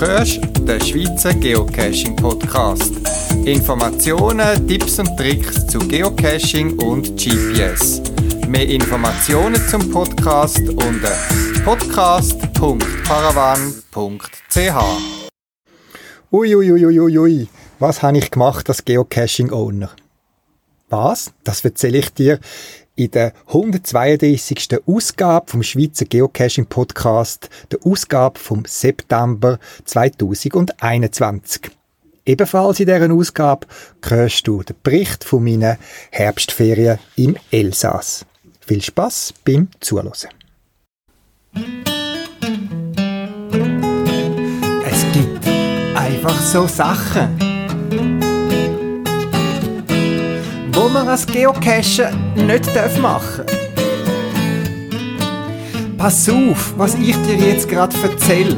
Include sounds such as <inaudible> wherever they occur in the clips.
hörst den Schweizer Geocaching Podcast. Informationen, Tipps und Tricks zu Geocaching und GPS. Mehr Informationen zum Podcast unter podcast.paravan.ch. Uiuiuiui, was habe ich gemacht als Geocaching-Owner? Was? Das erzähle ich dir in der 132. Ausgabe vom Schweizer Geocaching Podcast, der Ausgabe vom September 2021. Ebenfalls in dieser Ausgabe hörst du den Bericht von meinen Herbstferien im Elsass. Viel Spaß beim Zuhören. Es gibt einfach so Sachen man als Geocacher nicht machen darf. Pass auf, was ich dir jetzt gerade erzähle.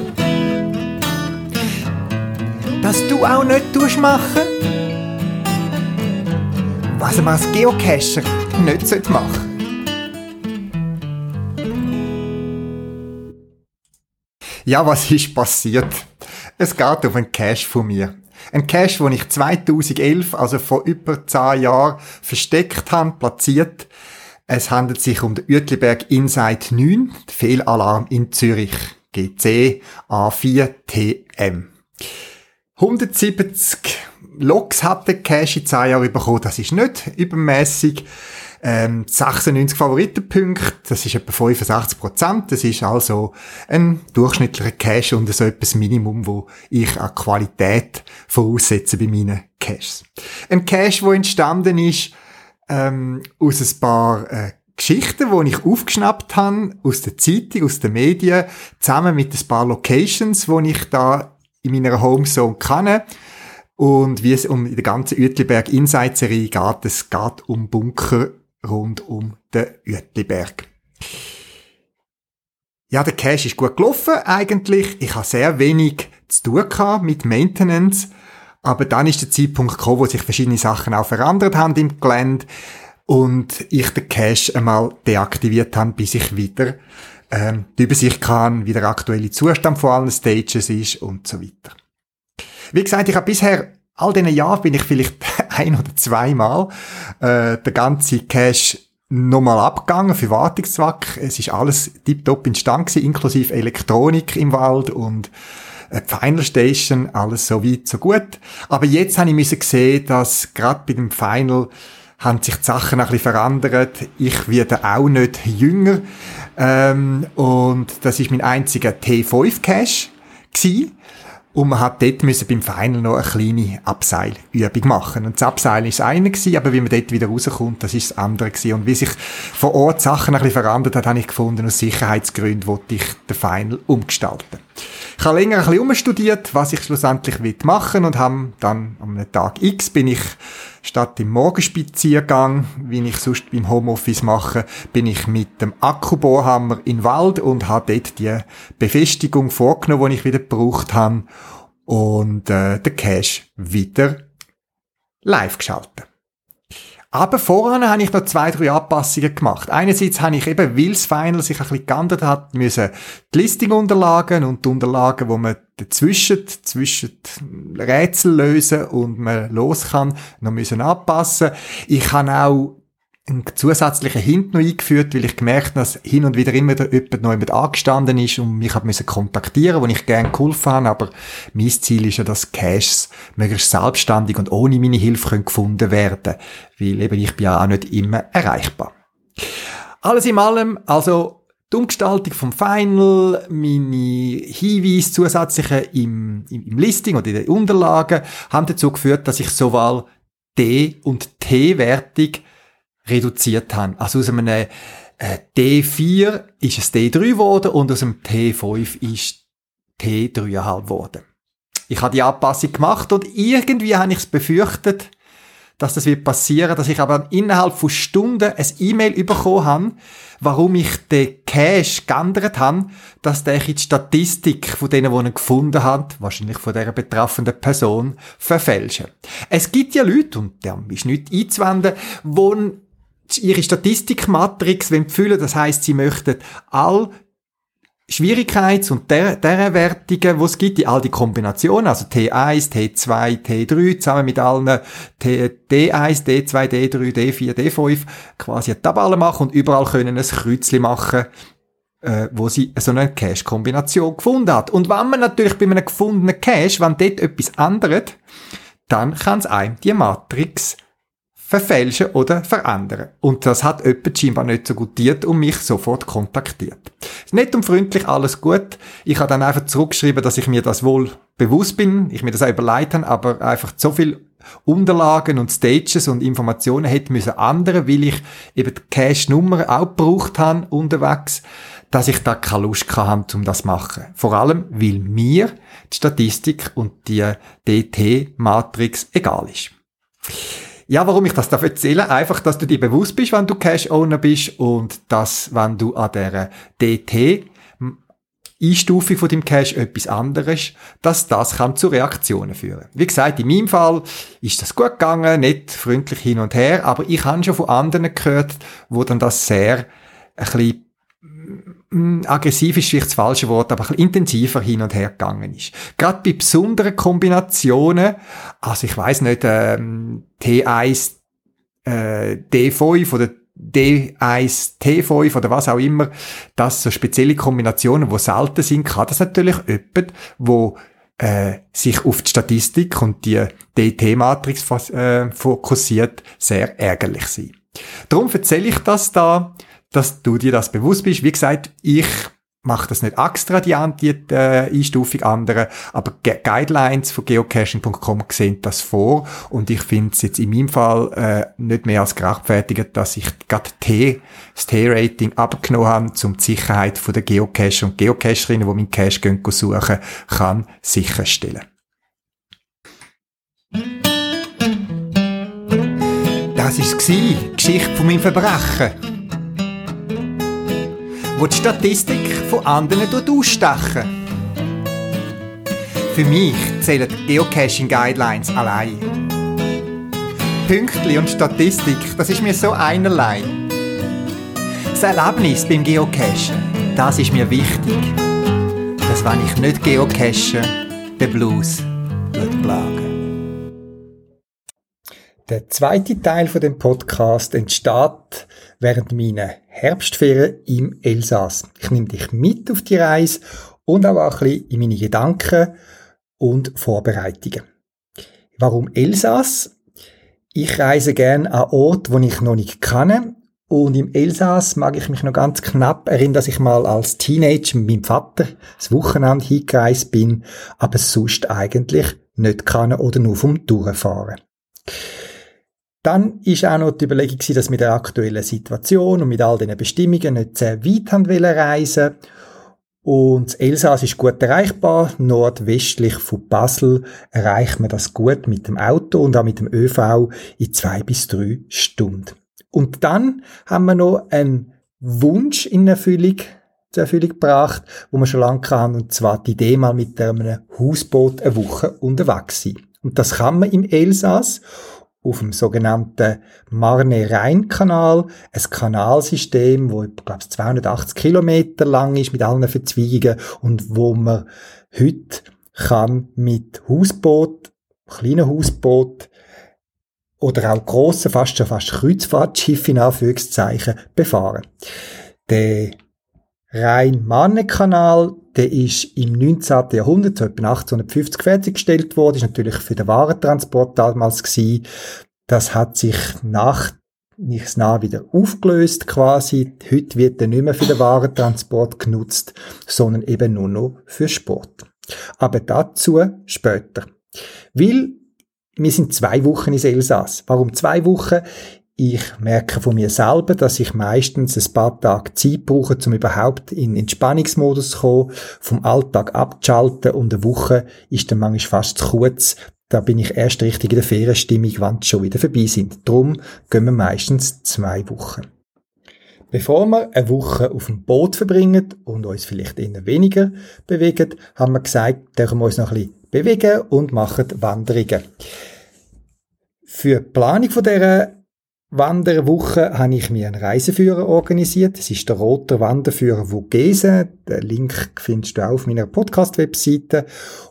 Dass du auch nicht machen, was man als Geocacher nicht machen sollte. Ja, was ist passiert? Es geht um einen Cache von mir. Ein Cache, den ich 2011, also vor über 10 Jahren, versteckt habe, platziert. Es handelt sich um den Uetliberg Inside 9, Fehlalarm in Zürich, GC A4 TM. 170 Loks hat der Cache in 10 Jahren bekommen, das ist nicht übermäßig. Ähm, 96 Favoritenpunkte, das ist etwa 65 Prozent. Das ist also ein durchschnittlicher Cache und so etwas Minimum, wo ich an Qualität voraussetze bei meinen Caches. Ein Cache, wo entstanden ist ähm, aus ein paar äh, Geschichten, die ich aufgeschnappt habe, aus der Zeitung, aus den Medien, zusammen mit ein paar Locations, die ich da in meiner Homezone kenne. Und wie es um die ganze Uetliberg Inside-Serie geht, es geht um Bunker rund um den Uetliberg. Ja, der Cache ist gut gelaufen eigentlich. Ich habe sehr wenig zu tun mit Maintenance. Aber dann ist der Zeitpunkt gekommen, wo sich verschiedene Sachen auch verändert haben im Gelände und ich den Cache einmal deaktiviert habe, bis ich wieder ähm, die Übersicht kann, wie der aktuelle Zustand von allen Stages ist und so weiter. Wie gesagt, ich habe bisher all diesen Jahren bin ich vielleicht ein oder zweimal äh, der ganze Cache nochmal abgegangen für Wartungszweck. Es ist alles tiptop instand gewesen, inklusive Elektronik im Wald und äh, Final Station, alles so weit, so gut. Aber jetzt habe ich müssen sehen, dass gerade bei dem Final haben sich die Sachen ein bisschen verändert. Ich werde auch nicht jünger. Ähm, und das ist mein einziger T5-Cache gewesen. Und man hat dort müssen beim Final noch eine kleine Abseilübung machen. Und das Abseilen ist das eine gewesen, aber wie man dort wieder rauskommt, das ist das andere gewesen. Und wie sich vor Ort Sachen ein bisschen verändert hat, habe ich gefunden, aus Sicherheitsgründen wollte ich den Final umgestalten. Ich habe länger ein bisschen umstudiert, was ich schlussendlich machen und habe dann am Tag X bin ich statt im Morgenspaziergang, wie ich sonst beim Homeoffice mache, bin ich mit dem Akkubohrhammer in den Wald und habe dort die Befestigung vorgenommen, die ich wieder gebraucht habe und äh, den Cache wieder live geschaltet. Aber vorher habe ich noch zwei, drei Anpassungen gemacht. Einerseits habe ich eben, weil das Final sich ein bisschen geändert hat, müssen die Listing-Unterlagen und die Unterlagen, wo man dazwischen, zwischen Rätsel lösen und man los kann, noch müssen anpassen. Ich habe auch einen zusätzlichen Hint noch eingeführt, weil ich gemerkt habe, dass hin und wieder immer jemand noch jemand angestanden ist und mich hat kontaktieren, wo ich gerne geholfen habe, aber mein Ziel ist ja, dass Caches möglichst selbstständig und ohne meine Hilfe können gefunden werden, weil eben ich bin ja auch nicht immer erreichbar. Alles in allem, also die Umgestaltung vom Final, meine Hinweise zusätzliche im, im, im Listing oder in den Unterlagen haben dazu geführt, dass ich sowohl D- und T-Wertung reduziert haben. Also aus einem äh, D4 ist es D3 geworden und aus einem T5 ist T3,5 geworden. Ich habe die Anpassung gemacht und irgendwie habe ich es befürchtet, dass das wird passieren, dass ich aber innerhalb von Stunden ein E-Mail bekommen habe, warum ich den Cache geändert habe, dass der in die Statistik von denen, die ihn gefunden haben, wahrscheinlich von der betreffenden Person, verfälsche. Es gibt ja Leute, und der ist nicht einzuwenden, die ihre Statistikmatrix füllen Das heißt, sie möchten all Schwierigkeits- und der, der Wertungen, die es gibt, die all die Kombinationen, also T1, T2, T3, zusammen mit allen T, D1, D2, D3, D4, D5, quasi eine Tabelle machen und überall können ein Kreuzchen machen, äh, wo sie so eine Cache-Kombination gefunden hat. Und wenn man natürlich bei einem gefundenen Cache, wenn dort etwas ändert, dann kann es einem die Matrix verfälschen oder verändern. Und das hat jemand scheinbar nicht so gutiert und mich sofort kontaktiert. Nett und freundlich, alles gut. Ich habe dann einfach zurückgeschrieben, dass ich mir das wohl bewusst bin, ich mir das auch überlegt habe, aber einfach so viel Unterlagen und Stages und Informationen hätte müssen ändern, weil ich eben die Cache-Nummer auch gebraucht habe unterwegs, dass ich da keine Lust hatte, um das zu machen. Vor allem, weil mir die Statistik und die DT-Matrix egal ist. Ja, warum ich das darf erzählen? Einfach, dass du dir bewusst bist, wenn du Cash-Owner bist und dass, wenn du an der DT Einstufung von dem Cache etwas anderes, dass das kann zu Reaktionen führen. Wie gesagt, in meinem Fall ist das gut gegangen, nicht freundlich hin und her, aber ich habe schon von anderen gehört, wo dann das sehr ein bisschen aggressiv ist vielleicht das falsche Wort, aber ein bisschen intensiver hin und her gegangen ist. Gerade bei besonderen Kombinationen, also ich weiß nicht, ähm, T1, äh, D5 oder D1, T5 oder was auch immer, das so spezielle Kombinationen, wo selten sind, kann das natürlich jemand, wo äh, sich auf die Statistik und die DT-Matrix äh, fokussiert, sehr ärgerlich sein. Darum erzähle ich das da, dass du dir das bewusst bist. Wie gesagt, ich mache das nicht extra, die, die äh, Einstufung andere, aber Ge Guidelines von geocaching.com sehen das vor und ich finde es jetzt in meinem Fall äh, nicht mehr als gerechtfertigt, dass ich gerade T, das T-Rating abgenommen habe, um die Sicherheit von der Geocacher und Geocacherinnen, die meinen Cache gehen, suchen, kann sicherstellen. Das war die Geschichte von meinem Verbrechen wo die Statistik von anderen ausstechen. Für mich zählen Geocaching Guidelines allein. Pünktli und Statistik, das ist mir so einerlei. Das Erlebnis beim Geocachen, das ist mir wichtig. Dass wenn ich nicht geocache, der Blues wird plagen. Der zweite Teil von dem Podcast entsteht während meiner Herbstferien im Elsass. Ich nehme dich mit auf die Reise und auch ein bisschen in meine Gedanken und Vorbereitungen. Warum Elsass? Ich reise gerne an Orte, wo ich noch nicht kenne. Und im Elsass mag ich mich noch ganz knapp erinnern, dass ich mal als Teenager mit meinem Vater das Wochenende hingereist bin, aber sonst eigentlich nicht kann oder nur vom Durchfahren. Dann ist auch noch die Überlegung dass wir mit der aktuellen Situation und mit all diesen Bestimmungen nicht sehr weit haben reisen und das Elsass ist gut erreichbar. Nordwestlich von Basel erreicht man das gut mit dem Auto und auch mit dem ÖV in zwei bis drei Stunden. Und dann haben wir noch einen Wunsch in Erfüllung, zur Erfüllung gebracht, wo man schon lange kann, und zwar die Idee mal mit einem Hausboot eine Woche unterwegs sein. Und das kann man im Elsass auf dem sogenannten Marne-Rhein-Kanal, ein Kanalsystem, wo, glaube 280 Kilometer lang ist, mit allen Verzweigungen und wo man heute kann mit Hausboot, kleinen Hausboot oder auch grossen, fast schon fast Kreuzfahrtschiff in Anführungszeichen befahren. Der Rhein-Marne-Kanal, der ist im 19. Jahrhundert, so etwa 1850 fertiggestellt worden, ist natürlich für den Warentransport damals gewesen. Das hat sich nach nichts nah wieder aufgelöst quasi. Heute wird er nicht mehr für den Warentransport genutzt, sondern eben nur noch für Sport. Aber dazu später. Weil wir sind zwei Wochen in Elsass. Warum zwei Wochen? Ich merke von mir selber, dass ich meistens ein paar Tage Zeit brauche, um überhaupt in Entspannungsmodus zu kommen, vom Alltag abzuschalten und eine Woche ist dann manchmal fast zu kurz. Da bin ich erst richtig in der Ferienstimmung, wenn die schon wieder vorbei sind. Drum gehen wir meistens zwei Wochen. Bevor wir eine Woche auf dem Boot verbringen und uns vielleicht eher weniger bewegen, haben wir gesagt, dürfen wir uns noch ein bisschen bewegen und machen Wanderungen. Für die Planung von dieser Wanderwoche habe ich mir einen Reiseführer organisiert. Das ist der Roter Wanderführer Vogesen. Den Link findest du auch auf meiner Podcast-Webseite.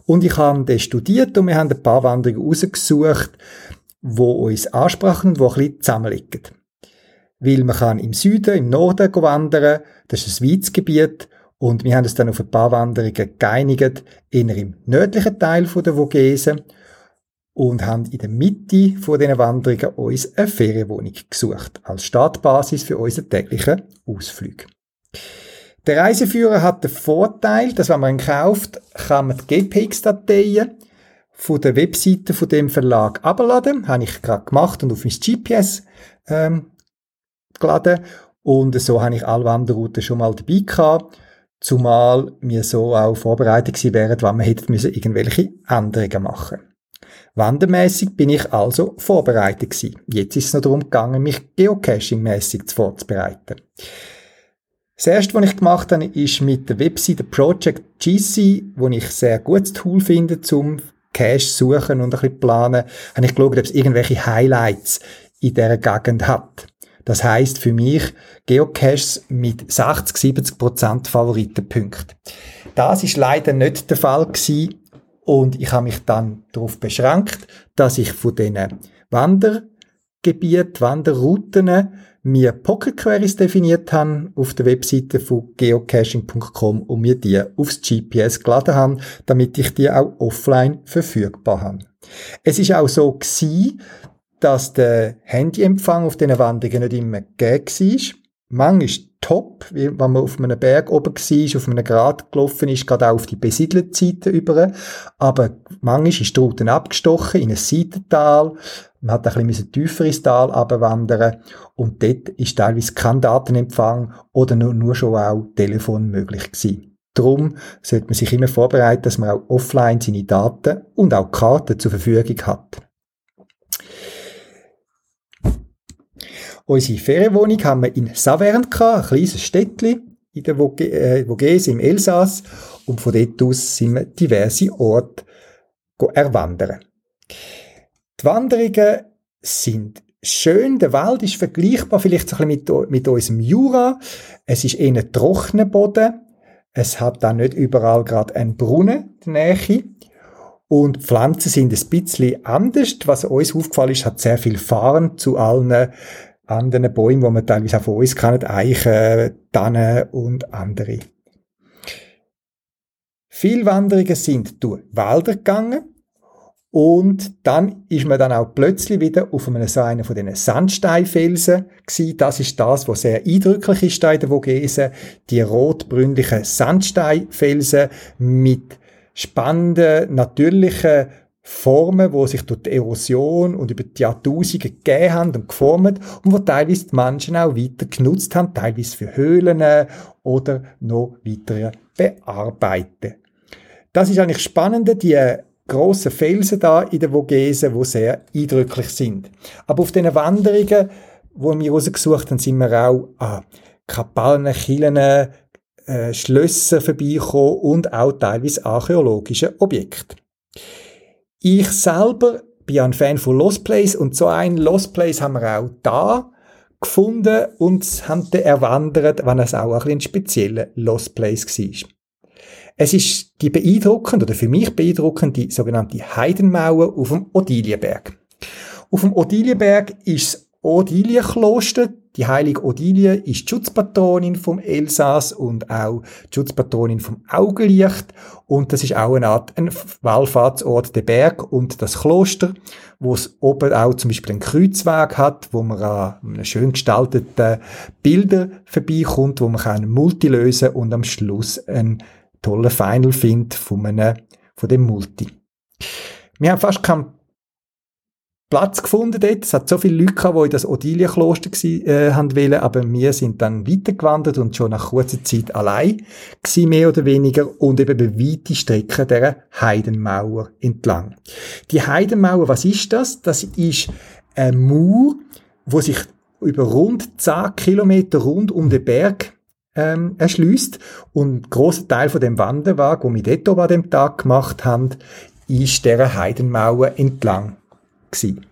Und ich habe den studiert und wir haben ein paar Wanderungen rausgesucht, wo uns ansprachen und wo ein bisschen zusammenliegen. Weil man kann im Süden, im Norden wandern, das ist ein weites Gebiet, und wir haben uns dann auf ein paar Wanderungen geeinigt, eher im nördlichen Teil der Vogesen und haben in der Mitte von diesen Wanderungen uns eine Ferienwohnung gesucht, als Startbasis für unseren täglichen Ausflug. Der Reiseführer hat den Vorteil, dass wenn man ihn kauft, kann man die GPX-Dateien von der Webseite von dem Verlag abladen. Habe ich gerade gemacht und auf mein GPS ähm, geladen. Und so habe ich alle Wanderrouten schon mal dabei gehabt. Zumal wir so auch vorbereitet gewesen wären, wenn wir hätten müssen irgendwelche Änderungen machen. Wandermäßig bin ich also vorbereitet gewesen. Jetzt ist es noch darum gegangen, mich geocaching-mäßig vorzubereiten. Das erste, was ich gemacht habe, ist mit der Webseite Project GC, wo ich sehr gutes Tool finde, zum Cache suchen und ein bisschen planen, habe ich geschaut, ob es irgendwelche Highlights in dieser Gegend hat. Das heißt für mich Geocaches mit 60, 70 Prozent Favoritenpunkten. Das ist leider nicht der Fall gewesen und ich habe mich dann darauf beschränkt, dass ich von diesen Wandergebieten, Wanderrouten mir Pocket Queries definiert habe auf der Webseite von geocaching.com und mir die aufs GPS geladen habe, damit ich die auch offline verfügbar habe. Es ist auch so gewesen, dass der Handyempfang auf diesen Wanderungen nicht immer gegeben war. Manchmal top, wenn man auf einem Berg oben war, auf einem Grat gelaufen ist, gerade auch auf die besiedelte Seite über. Aber manchmal ist die Route abgestochen in ein Seitental. Man hat ein bisschen tiefer ins Tal abwandern und dort ist teilweise kein Datenempfang oder nur, nur schon auch Telefon möglich gewesen. Darum sollte man sich immer vorbereiten, dass man auch offline seine Daten und auch Karten zur Verfügung hat. Unsere Ferienwohnung haben wir in Saverne gehabt, ein kleines Städtchen in der Vogese äh, im Elsass. Und von dort aus sind wir diverse Orte erwandern. Die Wanderungen sind schön. Der Wald ist vergleichbar vielleicht ein bisschen mit, mit unserem Jura. Es ist eher ein trockener Boden. Es hat dann nicht überall gerade einen Brunnen in der Nähe. Und Pflanzen sind ein bisschen anders. Was uns aufgefallen ist, hat sehr viel Farn zu allen anderen Bäumen, die man teilweise auch von uns kennt, Eichen, Tannen und andere. Viele Wanderungen sind durch Wälder gegangen und dann ist man dann auch plötzlich wieder auf einem so einen von diesen Sandsteinfelsen. Das ist das, was sehr eindrücklich ist da in der Vogesen. Die rotbrünlichen Sandsteinfelsen mit spannenden, natürlichen Formen, wo sich durch die Erosion und über die Jahrtausende gegeben haben und geformt und wo teilweise die Menschen auch weiter genutzt haben, teilweise für Höhlen oder noch weitere bearbeiten. Das ist eigentlich spannend, die grossen Felsen da in der Vogesen, wo sehr eindrücklich sind. Aber auf diesen Wanderungen, wo wir rausgesucht haben, sind wir auch an Kapellen, Kirchen, äh, Schlösser vorbeigekommen und auch teilweise archäologische Objekte. Ich selber bin ein Fan von Lost Place und so ein Lost Place haben wir auch da gefunden und haben den erwandert, wenn es auch ein, ein spezieller Lost Place war. Es ist die beeindruckende, oder für mich beeindruckende, sogenannte Heidenmauer auf dem Odilienberg. Auf dem Odilienberg ist das Odilienkloster, die heilige Odilie ist die Schutzpatronin vom Elsass und auch die Schutzpatronin vom Augenlicht. Und das ist auch eine Art ein Wallfahrtsort, der Berg und das Kloster, wo es oben auch zum Beispiel einen Kreuzweg hat, wo man an schön gestalteten Bilder vorbeikommt, wo man einen Multi lösen und am Schluss einen tollen Final findet von einem, von dem Multi. Wir haben fast keinen Platz gefunden dort. Es hat so viele Leute gehabt, die in das Odilienkloster äh, haben wollen, aber wir sind dann weitergewandert und schon nach kurzer Zeit allein gewesen, mehr oder weniger, und eben über weite Strecken der Heidenmauer entlang. Die Heidenmauer, was ist das? Das ist eine Mauer, wo sich über rund 10 Kilometer rund um den Berg ähm, erschließt und ein grosser Teil von dem Wanderweg, wo wir dort an dem Tag gemacht haben, ist der Heidenmauer entlang gewesen.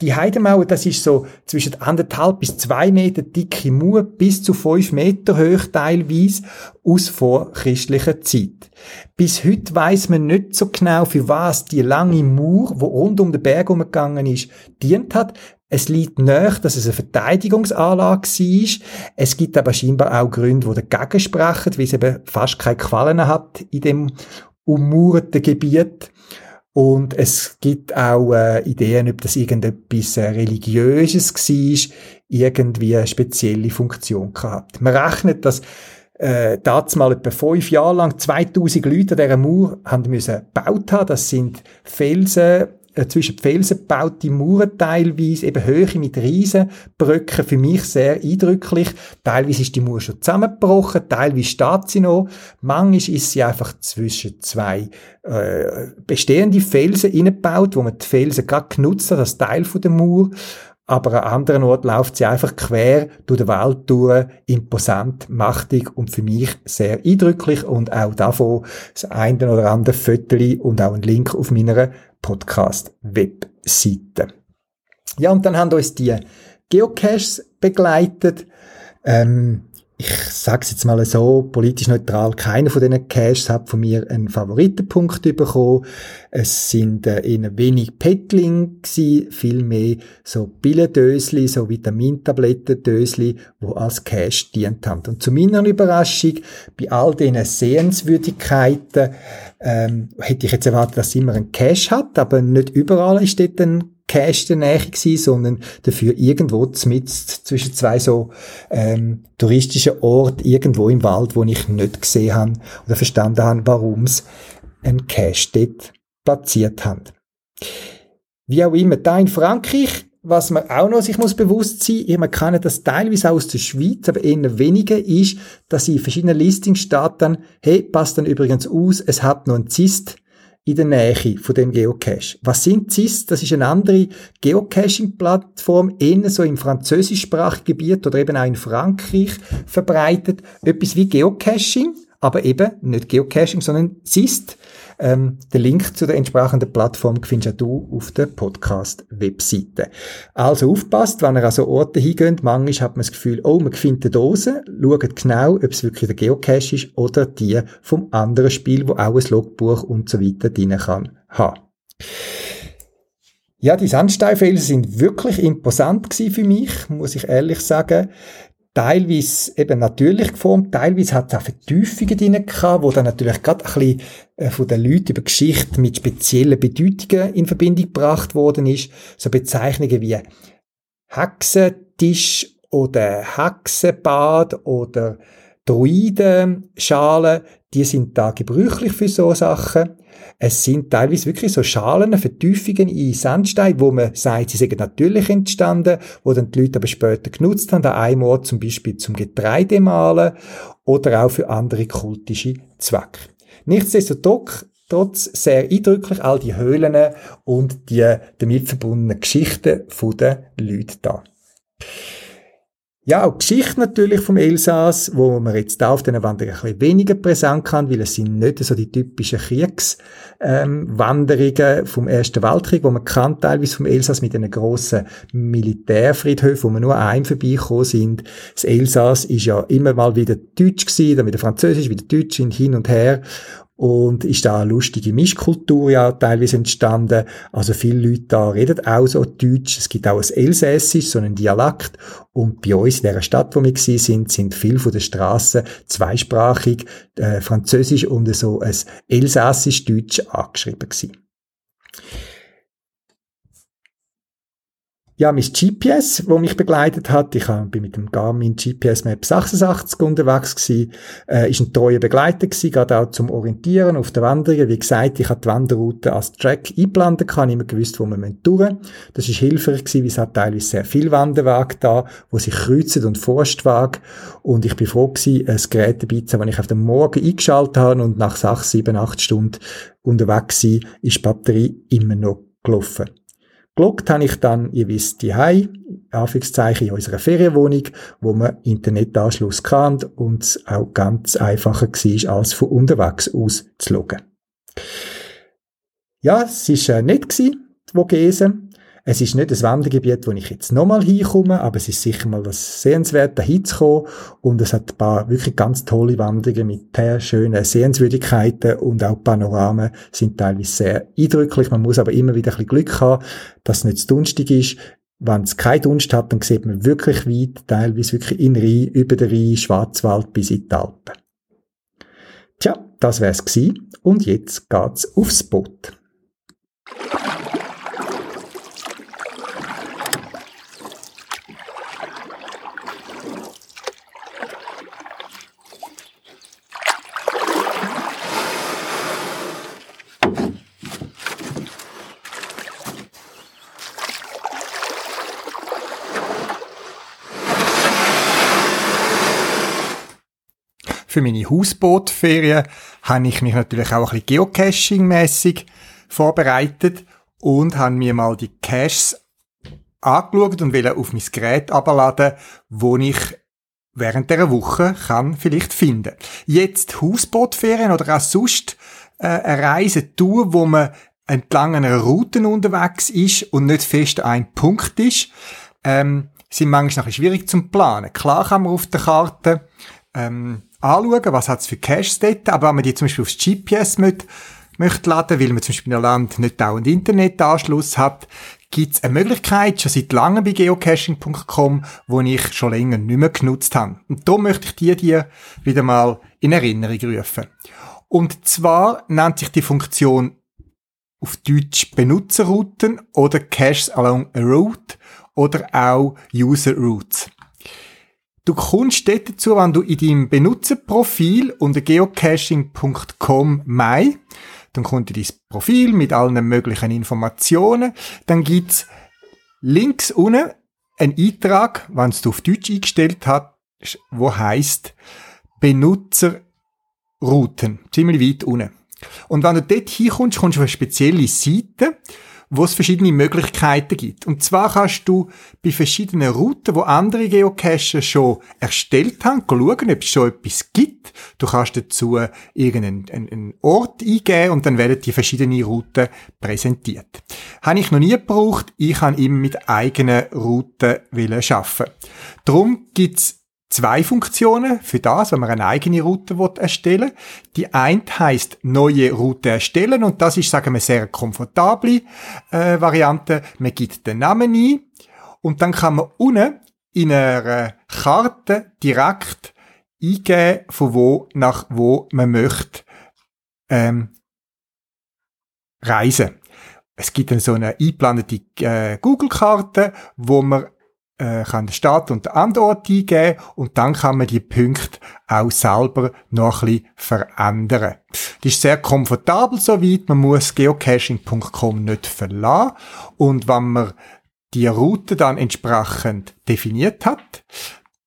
Die Heidemauer, das ist so zwischen anderthalb bis zwei Meter dicke Mauer bis zu fünf Meter hoch teilweise aus vorchristlicher Zeit. Bis heute weiß man nicht so genau, für was die lange Mauer, wo rund um den Berg umgegangen ist, dient hat. Es liegt nahe, dass es eine Verteidigungsanlage war. Es gibt aber scheinbar auch Gründe, die dagegen sprechen, weil es eben fast keine Qualen hat in dem ummauerten Gebiet. Und es gibt auch äh, Ideen, ob das irgendetwas äh, Religiöses war, irgendwie eine spezielle Funktion gehabt. Man rechnet, dass äh, mal etwa fünf Jahre lang 2000 Leute an dieser Mauer haben müssen gebaut haben. Das sind Felsen, zwischen Felsen gebaute Mauern teilweise, eben Höhe mit Riesenbrücken, für mich sehr eindrücklich. Teilweise ist die Mauer schon zusammengebrochen, teilweise steht sie noch. Manchmal ist sie einfach zwischen zwei äh, bestehende Felsen eingebaut, wo man die Felsen gerade genutzt hat, als Teil der Mauer aber an anderen Ort läuft sie einfach quer durch den Wald durch, imposant, machtig und für mich sehr eindrücklich und auch davon das eine oder andere Foto und auch ein Link auf meiner Podcast-Webseite. Ja, und dann haben uns die Geocaches begleitet. Ähm, ich sage es jetzt mal so, politisch neutral, keiner von diesen Caches hat von mir einen Favoritenpunkt bekommen. Es sind äh, eher wenig Petling gewesen, viel mehr so Pillendösli, so Vitamintablettendösli, wo als Cache dient haben. Und zu meiner Überraschung, bei all diesen Sehenswürdigkeiten, ähm, hätte ich jetzt erwartet, dass es immer einen Cache hat, aber nicht überall ist dort ein Cache der Nähe gewesen, sondern dafür irgendwo mit zwischen zwei so ähm, touristischen Orten, irgendwo im Wald, wo ich nicht gesehen habe oder verstanden habe, warum es einen Cache dort platziert haben. Wie auch immer, da in Frankreich, was man auch noch sich muss bewusst sein, ich man kann das teilweise aus der Schweiz, aber eher weniger, ist, dass in verschiedenen Listings steht dann, hey, passt dann übrigens aus, es hat noch ein Zist, in der Nähe von dem Geocache. Was sind CIS? Das ist eine andere Geocaching-Plattform, eher so im französischsprachigen Gebiet oder eben auch in Frankreich verbreitet. Etwas wie Geocaching, aber eben nicht Geocaching, sondern CIST. Ähm, den Link zu der entsprechenden Plattform findest du auf der Podcast-Webseite. Also aufpasst, wenn ihr an so Orte hingeht, manchmal hat man das Gefühl, oh, man findet eine Dose, schaut genau, ob es wirklich der Geocache ist oder die vom anderen Spiel, wo auch ein Logbuch und so weiter drin kann haben. Ja, die Sandsteinfelsen sind wirklich imposant für mich, muss ich ehrlich sagen teilweise eben natürlich geformt, teilweise hat es auch Vertiefungen drin gehabt, wo dann natürlich gerade ein bisschen äh, von den Leuten über Geschichte mit speziellen Bedeutungen in Verbindung gebracht worden ist. So Bezeichnungen wie Hexentisch oder Hexenbad oder Druidenschalen, die sind da gebräuchlich für so Sachen. Es sind teilweise wirklich so Schalen, Vertiefungen in Sandstein, wo man sagt, sie sind natürlich entstanden, wo dann die Leute aber später genutzt haben, an einem Ort zum Beispiel zum Getreidemahlen oder auch für andere kultische Zwecke. Nichtsdestotrotz trotz sehr eindrücklich all die Höhlen und die damit verbundenen Geschichten der Leute da. Ja, auch Geschichte natürlich vom Elsass, wo man jetzt da auf den Wanderungen ein bisschen weniger präsent kann, weil es sind nicht so die typischen Kriegswanderungen ähm, vom Ersten Weltkrieg, wo man kann teilweise vom Elsass mit einem grossen Militärfriedhof, wo man nur einem vorbeigekommen sind. Das Elsass ist ja immer mal wieder Deutsch gewesen, dann wieder Französisch, wieder Deutsch, hin und her und ist da eine lustige Mischkultur ja teilweise entstanden. Also viele Leute da reden auch so Deutsch. Es gibt auch ein Elsässisch, so einen Dialekt. Und bei uns in der Stadt, wo wir gewesen sind, sind viele von den Straßen zweisprachig, äh, Französisch und so ein Elsässisch-Deutsch angeschrieben gewesen. Ja, mein GPS, wo mich begleitet hat, ich bin mit dem Garmin GPS Map 86 unterwegs gewesen, äh, ist ein treuer Begleiter gewesen, gerade auch zum Orientieren auf der Wanderung. Wie gesagt, ich habe die Wanderroute als Track einplanen kann, immer gewusst, wo man durch Das ist hilfreich gewesen, weil es hat teilweise sehr viel Wanderwege da, wo sich kreuzen und Forstwege. Und ich bin froh gewesen, ein Gerät dabei zu haben, das ich auf den Morgen eingeschaltet habe und nach 6, 7, 8 Stunden unterwegs war, ist die Batterie immer noch gelaufen. Gelockt habe ich dann, ihr wisst, die Hai, Anführungszeichen in unserer Ferienwohnung, wo man Internetanschluss kann und es auch ganz einfacher war, als von unterwegs aus zu loggen. Ja, es war äh, nett gewesen, die Vogesen. Es ist nicht ein Wandergebiet, wo ich jetzt nochmal hinkomme, aber es ist sicher mal was Sehenswertes, hinzukommen. Und es hat ein paar wirklich ganz tolle Wanderungen mit sehr schönen Sehenswürdigkeiten und auch Panoramen sind teilweise sehr eindrücklich. Man muss aber immer wieder ein bisschen Glück haben, dass es nicht zu dunstig ist. Wenn es keine Dunst hat, dann sieht man wirklich weit, teilweise wirklich in Rhein, über den Rhein, Schwarzwald bis in die Alpen. Tja, das wär's gewesen. Und jetzt geht's aufs Boot. Für meine Hausbootferien habe ich mich natürlich auch ein bisschen Geocaching-mässig vorbereitet und habe mir mal die Caches angeschaut und will auf mein Gerät abladen, wo ich während der Woche kann vielleicht finden. Jetzt Hausbootferien oder auch sonst äh, eine Reise tun, wo man entlang einer Route unterwegs ist und nicht fest ein Punkt ist, ähm, sind manchmal schwierig zum planen. Klar kann man auf der Karte ähm, anschauen, was hat es für Caches dort, aber wenn man die zum Beispiel aufs GPS mit, möchte laden, weil man zum Beispiel in einem Land nicht dauernd Internetanschluss hat, gibt es eine Möglichkeit, schon seit langem bei geocaching.com, wo ich schon länger nicht mehr genutzt habe. Und da möchte ich dir die wieder mal in Erinnerung rufen. Und zwar nennt sich die Funktion auf Deutsch Benutzerrouten oder Caches along a Route oder auch User Routes. Du kommst dort dazu, wenn du in deinem Benutzerprofil unter geocaching.com mai, dann kommt dein Profil mit allen möglichen Informationen, dann gibt's links unten einen Eintrag, wenn du auf Deutsch eingestellt hast, wo heißt Benutzerrouten, ziemlich weit unten. Und wenn du dort hinkommst, kommst du auf eine spezielle Seite, wo es verschiedene Möglichkeiten gibt. Und zwar kannst du bei verschiedenen Routen, wo andere Geocacher schon erstellt haben, schauen, ob es schon etwas gibt. Du kannst dazu irgendeinen einen Ort eingeben und dann werden die verschiedenen Routen präsentiert. Habe ich noch nie gebraucht. Ich kann immer mit eigenen Routen arbeiten. Darum gibt's zwei Funktionen für das, wenn man eine eigene Route erstellen will. Die eine heißt neue Route erstellen und das ist, sagen wir, sehr komfortable äh, Variante. Man gibt den Namen ein und dann kann man unten in einer Karte direkt eingeben, von wo nach wo man möchte ähm, reisen. Es gibt dann so eine eingeplante äh, Google-Karte, wo man äh, kann Stadt und den Andort eingeben und dann kann man die Punkte auch selber noch ein bisschen verändern. Das ist sehr komfortabel soweit, man muss geocaching.com nicht verlassen. Und wenn man die Route dann entsprechend definiert hat,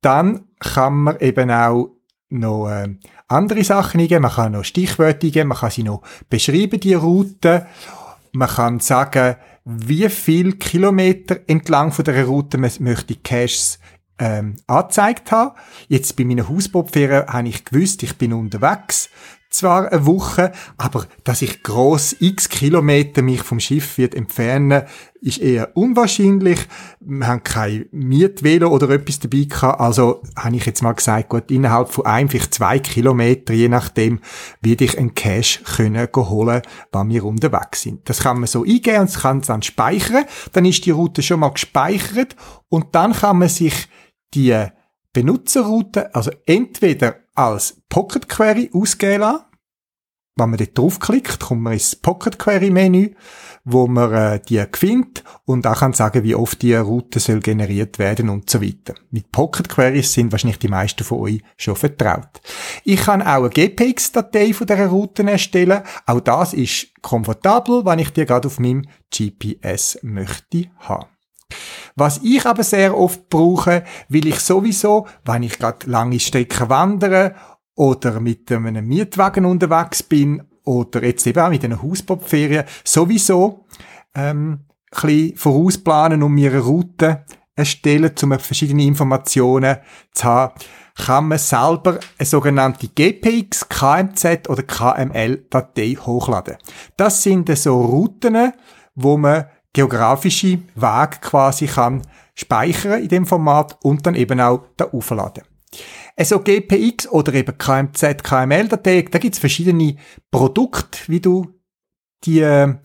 dann kann man eben auch noch äh, andere Sachen eingeben, man kann noch Stichwörter eingeben, man kann sie noch beschreiben, die Route, man kann sagen, wie viel Kilometer entlang von der Route man möchte Caches ähm, angezeigt haben. Jetzt bei meiner Hausbootferien habe ich gewusst, ich bin unterwegs zwar eine Woche, aber dass ich gross x Kilometer mich vom Schiff wird entfernen, ist eher unwahrscheinlich. Wir haben kein Mietvelo oder etwas dabei gehabt, also habe ich jetzt mal gesagt, gut, innerhalb von ein, vielleicht zwei Kilometer, je nachdem, werde ich einen Cash können holen, wenn wir unterwegs sind. Das kann man so eingeben und kann dann speichern, dann ist die Route schon mal gespeichert und dann kann man sich die Benutzerroute, also entweder als Pocket Query ausgeben lassen. Wenn man dort draufklickt, kommt man ins Pocket Query Menü, wo man äh, die findet und auch kann sagen, wie oft die Route soll generiert werden und so weiter. Mit Pocket Queries sind wahrscheinlich die meisten von euch schon vertraut. Ich kann auch eine GPX-Datei von dieser Route erstellen. Auch das ist komfortabel, wenn ich die gerade auf meinem GPS möchte haben. Was ich aber sehr oft brauche, will ich sowieso, wenn ich gerade lange Strecken wandere oder mit einem Mietwagen unterwegs bin oder jetzt eben auch mit einer Hausbootferien, sowieso ähm, ein bisschen vorausplanen und mir eine Route erstellen, um verschiedene Informationen zu haben, kann man selber eine sogenannte GPX, KMZ oder KML-Datei hochladen. Das sind so Routen, wo man geografische Wege quasi kann speichern in dem Format und dann eben auch da aufladen. Also GPX oder eben KMZ, KML-Datei, da gibt's verschiedene Produkte, wie du die äh,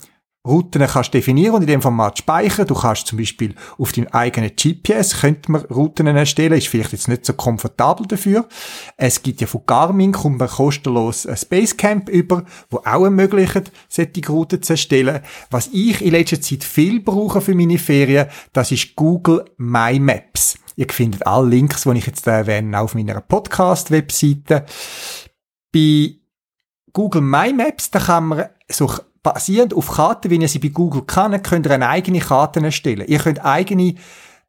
Routen kannst definieren und in dem Format speichern. Du kannst zum Beispiel auf deinem eigenen GPS, könnte man Routen erstellen, ist vielleicht jetzt nicht so komfortabel dafür. Es gibt ja von Garmin, kommt man kostenlos ein Spacecamp über, wo auch ermöglicht, solche Routen zu erstellen. Was ich in letzter Zeit viel brauche für meine Ferien, das ist Google My Maps. Ihr findet alle Links, die ich jetzt erwähne, auf meiner Podcast-Webseite. Bei Google My Maps, da kann man so basierend auf Karten, wie ihr sie bei Google kennt, könnt ihr eine eigene Karte erstellen. Ihr könnt eigene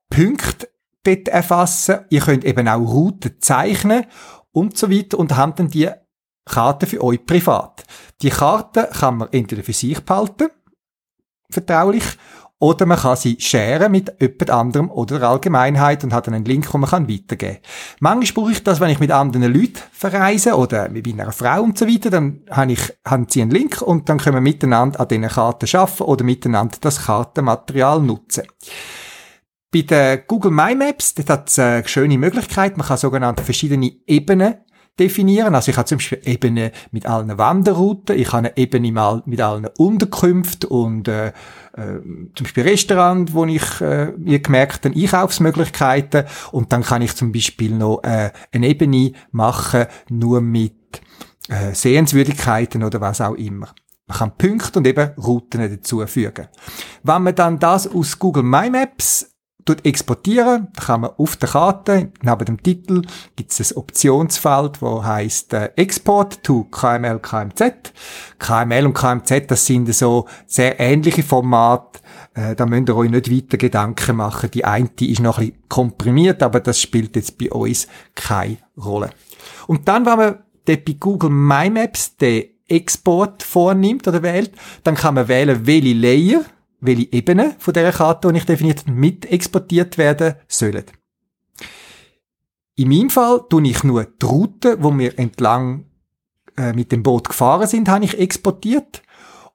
Punkte dort erfassen. Ihr könnt eben auch Routen zeichnen und so weiter und habt dann die Karte für euch privat. Die Karte kann man entweder für sich behalten, vertraulich, oder man kann sie sharen mit jemand anderem oder der Allgemeinheit und hat dann einen Link, den man weitergeben kann. Manchmal brauche ich das, wenn ich mit anderen Leuten verreise oder mit einer Frau und so weiter, dann habe ich, haben sie einen Link und dann können wir miteinander an diesen Karten arbeiten oder miteinander das Kartenmaterial nutzen. Bei den Google My Maps, dort hat es eine schöne Möglichkeit. Man kann sogenannte verschiedene Ebenen definieren. Also ich habe zum Beispiel Ebene mit allen Wanderrouten, ich habe eine Ebene mal mit allen Unterkünften und äh, äh, zum Beispiel Restaurant, wo ich äh, mir gemerkt habe, Einkaufsmöglichkeiten und dann kann ich zum Beispiel noch äh, eine Ebene machen, nur mit äh, Sehenswürdigkeiten oder was auch immer. Man kann Punkte und eben Routen dazu fügen. Wenn man dann das aus Google My Maps exportieren, da kann man auf der Karte, neben dem Titel, gibt es ein Optionsfeld, wo heißt äh, Export to KML, KMZ. KML und KMZ, das sind so sehr ähnliche Formate. Äh, da müsst ihr euch nicht weiter Gedanken machen. Die eine ist noch ein bisschen komprimiert, aber das spielt jetzt bei uns keine Rolle. Und dann, wenn man dort bei Google My Maps den Export vornimmt oder wählt, dann kann man wählen, welche Layer welche Ebenen von dieser Karte, die ich definiert habe, mit exportiert werden sollen. In meinem Fall tue ich nur die Route, wo wir entlang äh, mit dem Boot gefahren sind, habe ich exportiert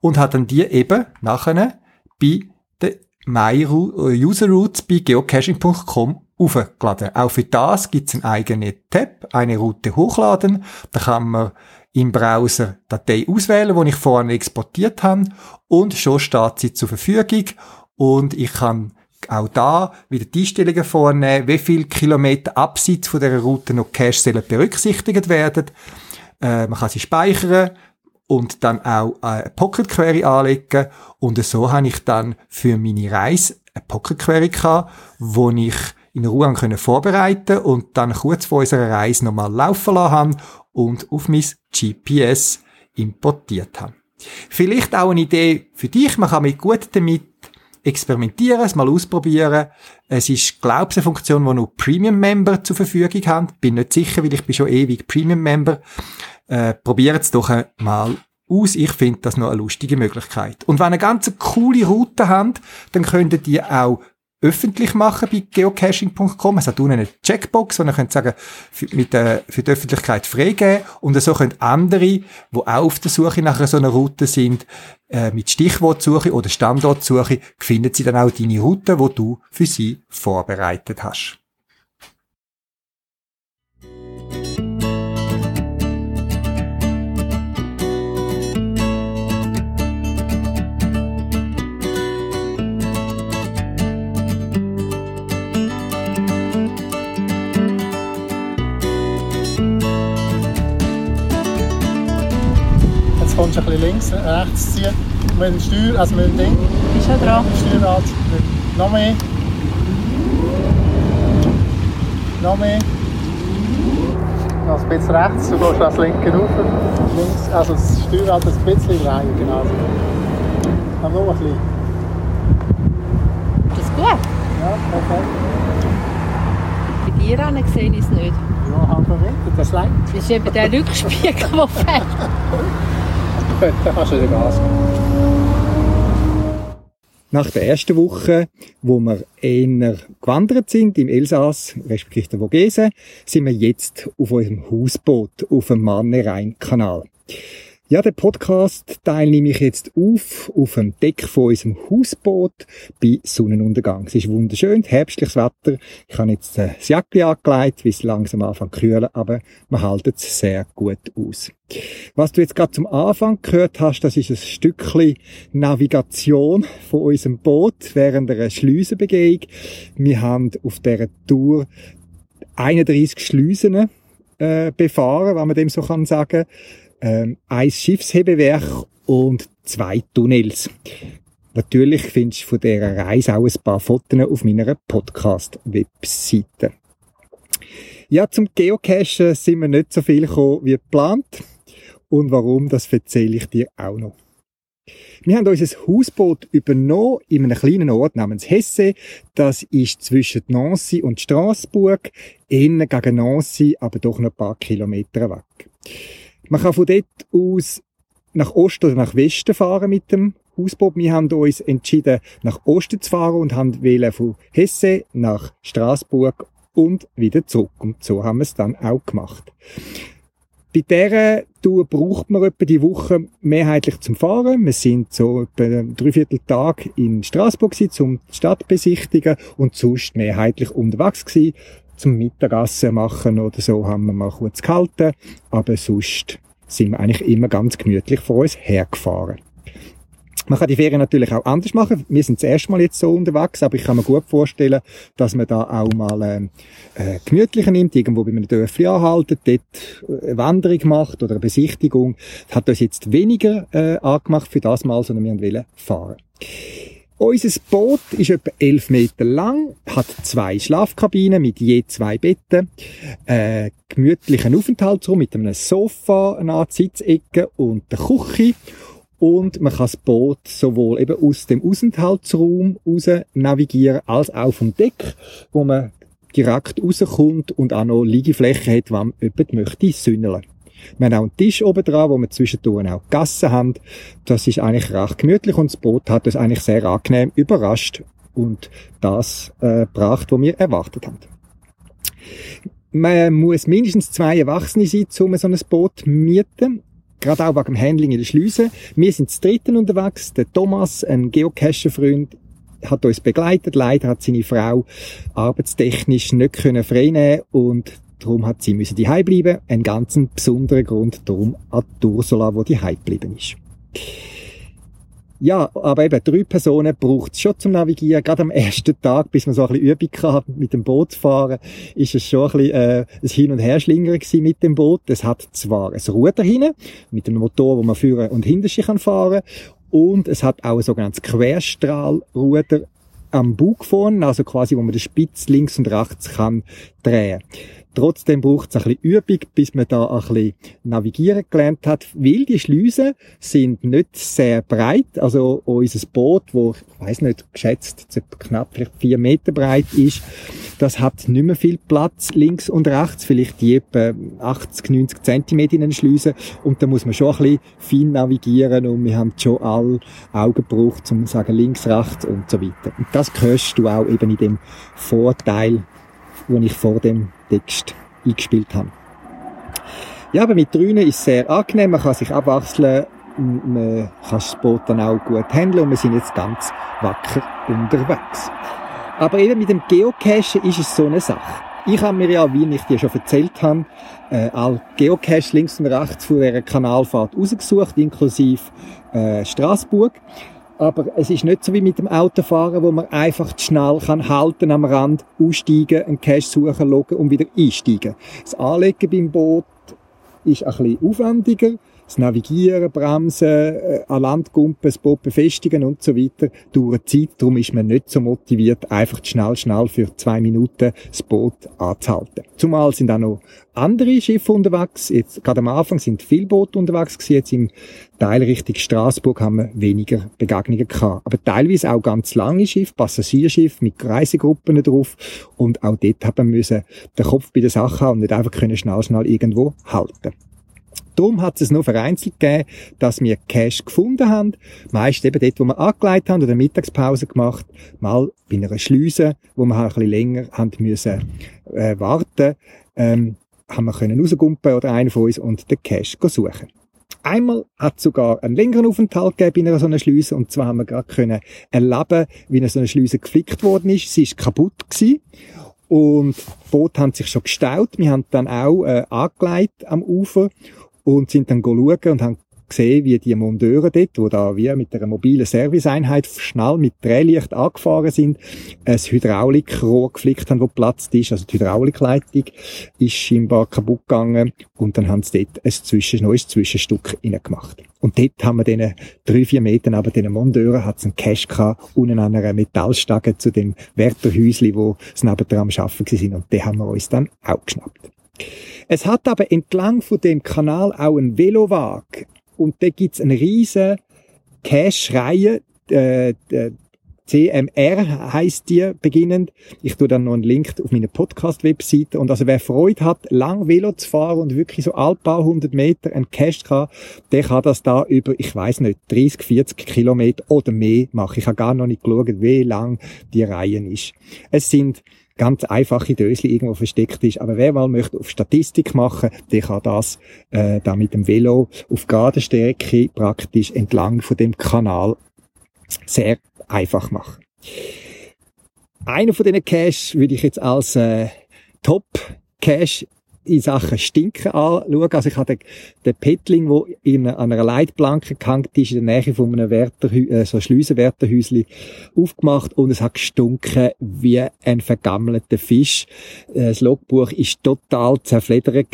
und habe dann die eben nachher bei den My äh, User Routes bei geocaching.com aufgeladen. Auch für das gibt es einen eigenen Tab, eine Route hochladen. Da kann man im Browser Datei auswählen, die ich vorhin exportiert habe. Und schon steht sie zur Verfügung. Und ich kann auch da wieder die Einstellungen vornehmen, wie viele Kilometer abseits von dieser Route noch Cache sollen berücksichtigt werden. Äh, man kann sie speichern und dann auch eine Pocket Query anlegen. Und so habe ich dann für meine Reise eine Pocket Query gehabt, wo ich in Ruhe vorbereiten und dann kurz vor unserer Reise nochmal laufen lassen und auf mein GPS importiert habe. Vielleicht auch eine Idee für dich. Man kann mit gut damit experimentieren, es mal ausprobieren. Es ist, glaube ich, eine Funktion, die nur Premium-Member zur Verfügung haben. Bin nicht sicher, weil ich bin schon ewig Premium-Member. Äh, Probiert es doch mal aus. Ich finde das noch eine lustige Möglichkeit. Und wenn ihr eine ganz coole Route habt, dann könnt ihr auch öffentlich machen bei geocaching.com. Es hat unten eine Checkbox, wo ihr könnt sagen, für, mit, äh, für die Öffentlichkeit freigeben. Und so können andere, die auch auf der Suche nach so einer Route sind, äh, mit Stichwortsuche oder Standortsuche, finden sie dann auch deine Route, die du für sie vorbereitet hast. Kommst ein bisschen links, rechts ziehen. Mit dem Steuer, also mit dem Ding. Ist schon dran. Steuerrad. Noch mehr. Noch mehr. Ein bisschen rechts, du gehst das linke rauf. Links, also das Steuerrad ein bisschen drehen, genau. Aber nur ein bisschen. Ist das gut? Ja, perfekt. Bei dir an sehe ich es nicht. Ja, halb Meter, das reicht. Das ist eben der Rückspiegel, der fehlt. <laughs> dann kannst du wieder Gas Nach der ersten Woche, wo wir eher gewandert sind, im Elsass, respektive der Vogesen, sind wir jetzt auf unserem Hausboot auf dem Manne-Rhein-Kanal. Ja, den Podcast-Teil nehme ich jetzt auf, auf dem Deck von unserem Hausboot bei Sonnenuntergang. Es ist wunderschön, herbstliches Wetter. Ich habe jetzt äh, das Jäckchen angelegt, weil es langsam anfängt zu kühlen, aber man hält es sehr gut aus. Was du jetzt gerade zum Anfang gehört hast, das ist ein Stückchen Navigation von unserem Boot während einer Schleusenbegehung. Wir haben auf dieser Tour 31 Schleusen äh, befahren, wenn man dem so kann sagen ähm, ein Schiffshebewerk und zwei Tunnels. Natürlich findest du von dieser Reise auch ein paar Fotos auf meiner Podcast-Webseite. Ja, zum Geocachen sind wir nicht so viel gekommen wie geplant. Und warum, das erzähle ich dir auch noch. Wir haben unser Hausboot übernommen in einem kleinen Ort namens Hesse. Das ist zwischen Nancy und Straßburg, innen gegen Nancy, aber doch noch ein paar Kilometer weg. Man kann von dort aus nach Osten oder nach Westen fahren mit dem Hausboot. Wir haben uns entschieden, nach Osten zu fahren und haben wählen von Hesse nach Straßburg und wieder zurück. Und so haben wir es dann auch gemacht. Bei dieser Tour braucht man etwa die Woche mehrheitlich zum Fahren. Wir sind so etwa einen Dreivierteltag in Straßburg gewesen, die Stadt besichtigen und sonst mehrheitlich unterwegs gewesen zum Mittagessen machen oder so haben wir mal kurz gehalten, aber sonst sind wir eigentlich immer ganz gemütlich vor uns hergefahren. Man kann die Ferien natürlich auch anders machen. Wir sind das erste Mal jetzt so unterwegs, aber ich kann mir gut vorstellen, dass man da auch mal äh, äh, gemütlicher nimmt, irgendwo bei einem Dörfli anhalten, dort eine Wanderung macht oder eine Besichtigung. Das hat uns jetzt weniger äh, angemacht für das Mal, sondern wir wollen fahren. Unser Boot ist etwa 11 Meter lang, hat zwei Schlafkabinen mit je zwei Betten, äh, gemütlichen Aufenthaltsraum mit einem Sofa, einer Sitzecke und der Küche. Und man kann das Boot sowohl eben aus dem Aufenthaltsraum raus navigieren, als auch vom Deck, wo man direkt rauskommt und auch noch Liegefläche hat, wenn jemand möchte sünneln. Wir haben auch einen Tisch oben dran, wo wir zwischendurch auch Gassen haben. Das ist eigentlich recht gemütlich und das Boot hat uns eigentlich sehr angenehm überrascht und das äh, gebracht, was wir erwartet haben. Man muss mindestens zwei Erwachsene sein, um so ein Boot zu mieten. Gerade auch wegen dem Handling in der Schleuse. Wir sind zu dritten unterwegs. Der Thomas, ein Geocacher-Freund, hat uns begleitet. Leider hat seine Frau arbeitstechnisch nicht können und Darum hat sie müssen die bleiben. Ein ganz besonderer Grund darum an Ursula, wo die geblieben ist. Ja, aber eben drei Personen braucht es schon zum Navigieren. Gerade am ersten Tag, bis man so ein bisschen Übung hat mit dem Boot zu fahren, ist es schon ein bisschen äh, ein Hin- und Herschlingern mit dem Boot. Es hat zwar ein Ruder hinten, mit einem Motor, wo man führen und hinter sich kann fahren und es hat auch ein sogenanntes Querstrahlruder am Bug vorne, also quasi, wo man den Spitz links und rechts kann drehen. Trotzdem braucht es ein bisschen Übung, bis man da ein bisschen navigieren gelernt hat, weil die Schleusen sind nicht sehr breit. Also unser Boot, wo ich weiß nicht geschätzt knapp vielleicht vier Meter breit ist, das hat nicht mehr viel Platz links und rechts, vielleicht die etwa 80, 90 Zentimeter in den Schleusen und da muss man schon ein bisschen fein navigieren und wir haben schon alle Augen gebraucht, um zu sagen links, rechts und so weiter. Und das hörst du auch eben in dem Vorteil die ich vor dem Text eingespielt habe. Ja, aber mit Drünen ist es sehr angenehm, man kann sich abwechseln, man kann das Boot dann auch gut handeln und wir sind jetzt ganz wacker unterwegs. Aber eben mit dem Geocachen ist es so eine Sache. Ich habe mir ja, wie ich dir schon erzählt habe, äh, all Geocache links und rechts von dieser Kanalfahrt rausgesucht, inklusive äh, Straßburg. Aber es ist nicht so wie mit dem Autofahren, wo man einfach schnell kann halten am Rand, aussteigen, einen Cache suchen, loggen und wieder einsteigen. Das Anlegen beim Boot ist ein bisschen aufwendiger das Navigieren, Bremsen, äh, an Land gumpen, das Boot befestigen und so weiter, dauert Zeit. Darum ist man nicht so motiviert, einfach schnell, schnell für zwei Minuten das Boot anzuhalten. Zumal sind auch noch andere Schiffe unterwegs. Jetzt, gerade am Anfang sind viele Boote unterwegs gewesen. Jetzt im Teil Richtung Straßburg haben wir weniger Begegnungen gehabt. Aber teilweise auch ganz lange Schiffe, Passagierschiffe mit Reisegruppen drauf. Und auch dort haben wir müssen den Kopf bei der Sache haben und nicht einfach können schnell, schnell irgendwo halten. Darum hat es nur vereinzelt gegeben, dass wir Cash gefunden haben. Meist eben dort, wo wir angelegt haben oder Mittagspause gemacht. Mal bei einer Schleuse, wo wir halt ein bisschen länger haben müssen, äh, warten, ähm, haben wir können rausgumpen oder einen von uns und den Cash suchen. Einmal hat es sogar einen längeren Aufenthalt gegeben in einer so einer Schleuse und zwar haben wir gerade können erleben, wie eine so eine Schleuse geflickt worden ist. Sie ist kaputt gewesen und die Boote haben sich schon gestaut. Wir haben dann auch äh, angelegt am Ufer und sind dann schauen und haben gesehen, wie die Monteure dort, wo da wir mit einer mobilen Serviceeinheit schnell mit Drehlicht angefahren sind, ein Hydraulikrohr geflickt haben, wo platzt ist. Also die Hydraulikleitung ist scheinbar kaputt gegangen und dann haben sie dort ein Zwischen neues Zwischenstück gemacht. Und dort haben wir diesen drei, vier Metern aber diesen Monteuren hat es einen Cash gehabt, unten an einer Metallstange zu dem Wärterhäusli, wo sie nebenan am Arbeiten sind. Und den haben wir uns dann auch geschnappt. Es hat aber entlang von dem Kanal auch einen Velowag. Und da gibt's eine riesen Cache-Reihe, äh, CMR heißt die beginnend. Ich tue dann noch einen Link auf meine Podcast-Webseite. Und also wer Freude hat, lang Velo zu fahren und wirklich so alt paar hundert Meter einen Cache kann, der kann das da über, ich weiß nicht, 30, 40 Kilometer oder mehr machen. Ich habe gar noch nicht geschaut, wie lang die Reihe ist. Es sind ganz einfache Dösli irgendwo versteckt ist. Aber wer mal möchte auf Statistik machen, der kann das äh, da mit dem Velo auf gerader Strecke praktisch entlang von dem Kanal sehr einfach machen. Einer von diesen Caches würde ich jetzt als äh, Top Cache in Sachen Stinken anschauen. Also ich habe den, den Petling, der in einer Leitplanke gehängt ist, in der Nähe von einem Wärterhü äh, so Schleusenwärterhäusli aufgemacht und es hat gestunken wie ein vergammelter Fisch. Äh, das Logbuch ist total zerfledert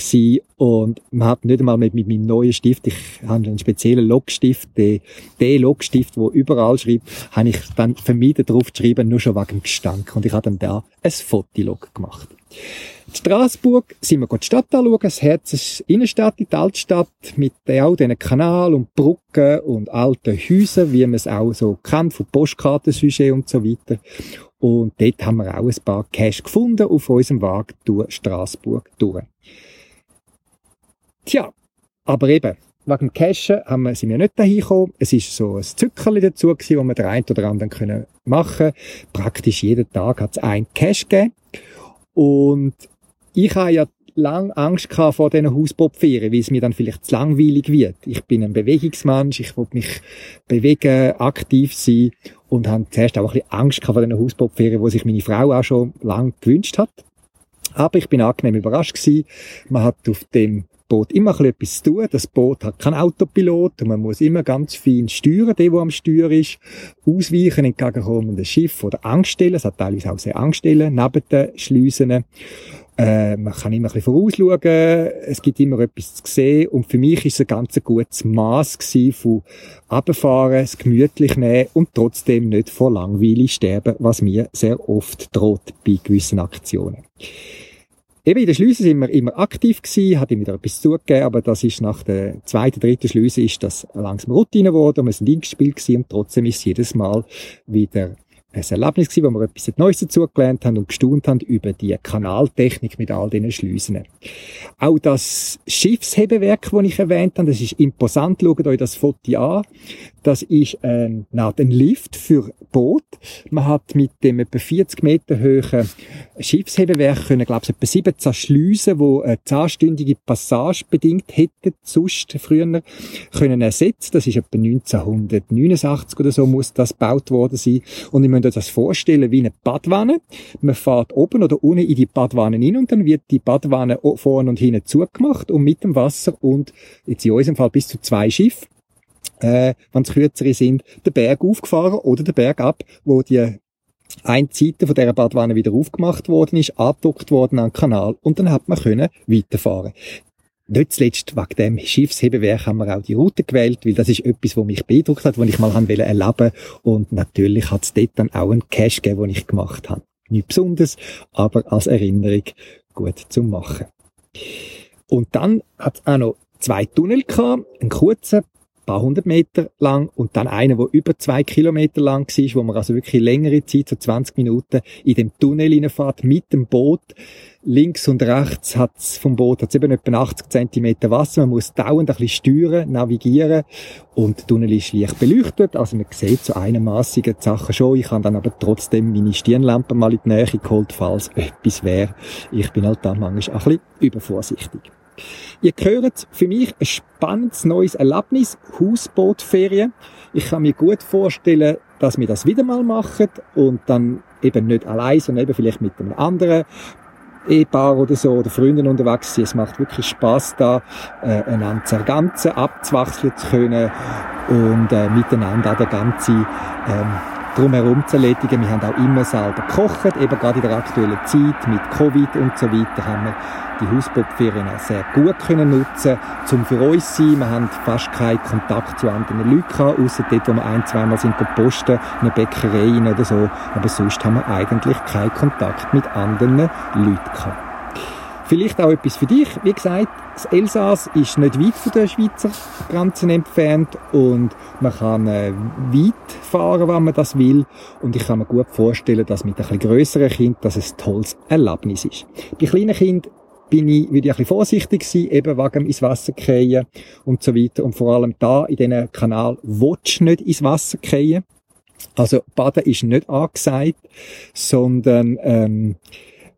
und man hat nicht einmal mit, mit meinem neuen Stift, ich habe einen speziellen Logstift, den, den Logstift, der überall schreibt, habe ich dann vermieden drauf zu schreiben, nur schon wegen dem Gestank. Und ich habe dann da ein Fotolog gemacht. In Straßburg sind wir die Stadt anschauen. Das Herz ist Innenstadt, die Altstadt, mit all diesen Kanal und Brücken und alten Häusern, wie man es auch so kennt, von Postkartensujet und so weiter. Und dort haben wir auch ein paar Cash gefunden auf unserem Weg durch Straßburg durch. Tja, aber eben, wegen dem Cashen haben wir, sind wir nicht dahin gekommen. Es ist so ein Zückerli dazu gewesen, wo wir den einen oder anderen können machen Praktisch jeden Tag hat es ein Cash gegeben. Und ich habe ja lang Angst gehabt vor diesen Hausbootferien, weil es mir dann vielleicht zu langweilig wird. Ich bin ein Bewegungsmensch, ich will mich bewegen, aktiv sein und habe zuerst auch ein bisschen Angst gehabt vor diesen Hausbootferien, wo sich meine Frau auch schon lang gewünscht hat. Aber ich bin angenehm überrascht gewesen. Man hat auf dem Boot immer ein etwas zu tun. Das Boot hat keinen Autopilot und man muss immer ganz fein steuern, der, der am Steuer ist, ausweichen entgegenkommenden Schiff oder Angststellen. Es hat teilweise auch sehr Angststellen neben den Schleusen. Äh, man kann immer ein bisschen vorausschauen, es gibt immer etwas zu sehen und für mich ist es ein ganz gutes Maß von runterfahren, es gemütlich nehmen und trotzdem nicht vor Langweile sterben, was mir sehr oft droht bei gewissen Aktionen. Eben in der Schleuse sind wir immer aktiv gewesen, hat ihm wieder etwas zugegeben, aber das ist nach der zweiten, dritten Schleuse ist das langsam Routine geworden, wir sind eingespielt gewesen und trotzdem ist jedes Mal wieder ein Erlebnis gewesen, wo wir etwas Neues dazugelernt haben und gestaunt haben über die Kanaltechnik mit all diesen Schleusen. Auch das Schiffshebewerk, das ich erwähnt habe, das ist imposant. Schaut euch das Foto an. Das ist ein, ein Lift für Boot. Man hat mit dem etwa 40 Meter hohen Schiffshebewerk können, glaube ich, etwa 17 Schleusen, die eine zehnstündige Passage bedingt hätten, sonst früher können ersetzen. Das ist etwa 1989 oder so muss das gebaut worden sein. Und ich euch das vorstellen wie eine Badwanne. Man fährt oben oder unten in die Badwanne hin und dann wird die Badwanne vorne und hinten zugemacht und mit dem Wasser und jetzt in unserem Fall bis zu zwei Schiffen äh, wenn es kürzere sind, den Berg aufgefahren oder den Berg ab, wo die eine Seite von dieser Badwanne wieder aufgemacht worden ist, angedockt worden an den Kanal und dann hat man können weiterfahren. Nicht zuletzt wegen dem Schiffshebewerk haben wir auch die Route gewählt, weil das ist etwas, was mich beeindruckt hat, was ich mal erleben und natürlich hat es dort dann auch einen Cash gegeben, den ich gemacht habe. Nicht besonders, aber als Erinnerung gut zum Machen. Und dann hat es auch noch zwei Tunnel gehabt, einen kurzen paar hundert Meter lang und dann einer, der über zwei Kilometer lang war, wo man also wirklich längere Zeit, so 20 Minuten, in dem Tunnel hineinfährt mit dem Boot. Links und rechts hat's vom Boot hat's eben etwa 80 Zentimeter Wasser. Man muss dauernd ein bisschen steuern, navigieren und der Tunnel ist leicht beleuchtet. Also man sieht so einigermassige Sachen schon. Ich habe dann aber trotzdem meine Stirnlampe mal in die Nähe geholt, falls etwas wäre. Ich bin halt da manchmal ein bisschen übervorsichtig. Ihr hört für mich ein spannendes neues Erlebnis, Hausbootferien. Ich kann mir gut vorstellen, dass wir das wieder mal machen und dann eben nicht allein, sondern eben vielleicht mit einem anderen Ehepaar oder so oder Freunden unterwegs sind. Es macht wirklich Spaß da, äh, einander zu ergänzen, abzuwechseln zu können und äh, miteinander den ganzen ähm, drumherum zu erledigen. Wir haben auch immer selber gekocht, eben gerade in der aktuellen Zeit mit Covid und so weiter haben wir die Hausbootferien auch sehr gut können nutzen, zum für uns sein. Wir haben fast keinen Kontakt zu anderen Leuten gehabt, außer dort, wo wir ein, zweimal sind posten, in einer Bäckerei oder so. Aber sonst haben wir eigentlich keinen Kontakt mit anderen Leuten gehabt. Vielleicht auch etwas für dich. Wie gesagt, das Elsass ist nicht weit von den Schweizer Grenzen entfernt und man kann äh, weit fahren, wenn man das will. Und ich kann mir gut vorstellen, dass mit ein bisschen grösseren Kind das ein tolles Erlebnis ist. Bei kleinen Kindern bin ich, ich ein bisschen vorsichtig sein, eben wegen ins Wasser fallen und so weiter. Und vor allem da, in diesem Kanal, willst nicht ins Wasser fallen. Also, Baden ist nicht angesagt, sondern, ähm,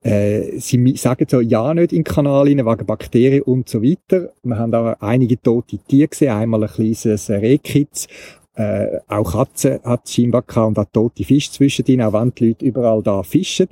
äh, sie sagen so, ja nicht in den Kanal rein, wegen Bakterien und so weiter. Wir haben auch einige tote Tiere gesehen, einmal ein kleines Rehkitz, äh, auch Katzen hat scheinbar gehabt und auch tote Fische zwischendrin, auch wenn die Leute überall da fischen.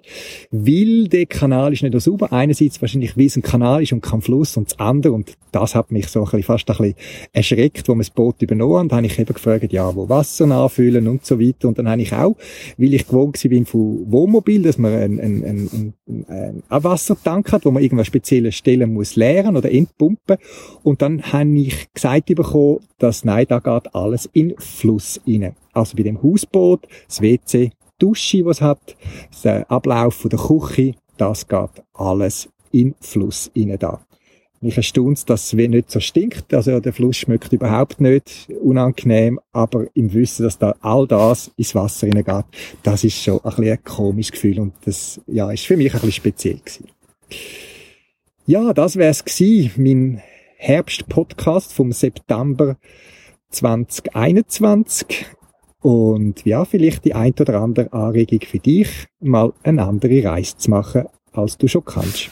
Weil der Kanal ist nicht so sauber. Einerseits wahrscheinlich, wie es ein Kanal ist und kein Fluss und das andere, und das hat mich so ein bisschen, fast ein bisschen erschreckt, wo wir das Boot übernommen haben, habe ich eben gefragt, ja, wo Wasser nachfüllen und so weiter. Und dann habe ich auch, weil ich gewohnt bin von Wohnmobil, dass man einen, einen, einen, einen, einen Wassertank hat, wo man irgendwas spezielle Stellen muss leeren oder entpumpen. Und dann habe ich gesagt bekommen, dass nein, da geht alles in Fluss rein. Also bei dem Hausboot, das WC, die Dusche, was hat, der Ablauf der Küche, das geht alles in Fluss rein da. Mich erstaunt, dass es nicht so stinkt. Also der Fluss schmeckt überhaupt nicht unangenehm, aber im Wissen, dass da all das ins Wasser hineingeht, das ist schon ein, bisschen ein komisches Gefühl und das ja, ist für mich ein bisschen speziell gewesen. Ja, das wäre es gewesen, mein Herbst-Podcast vom September 2021. Und ja, vielleicht die ein oder andere Anregung für dich, mal eine andere Reise zu machen, als du schon kannst.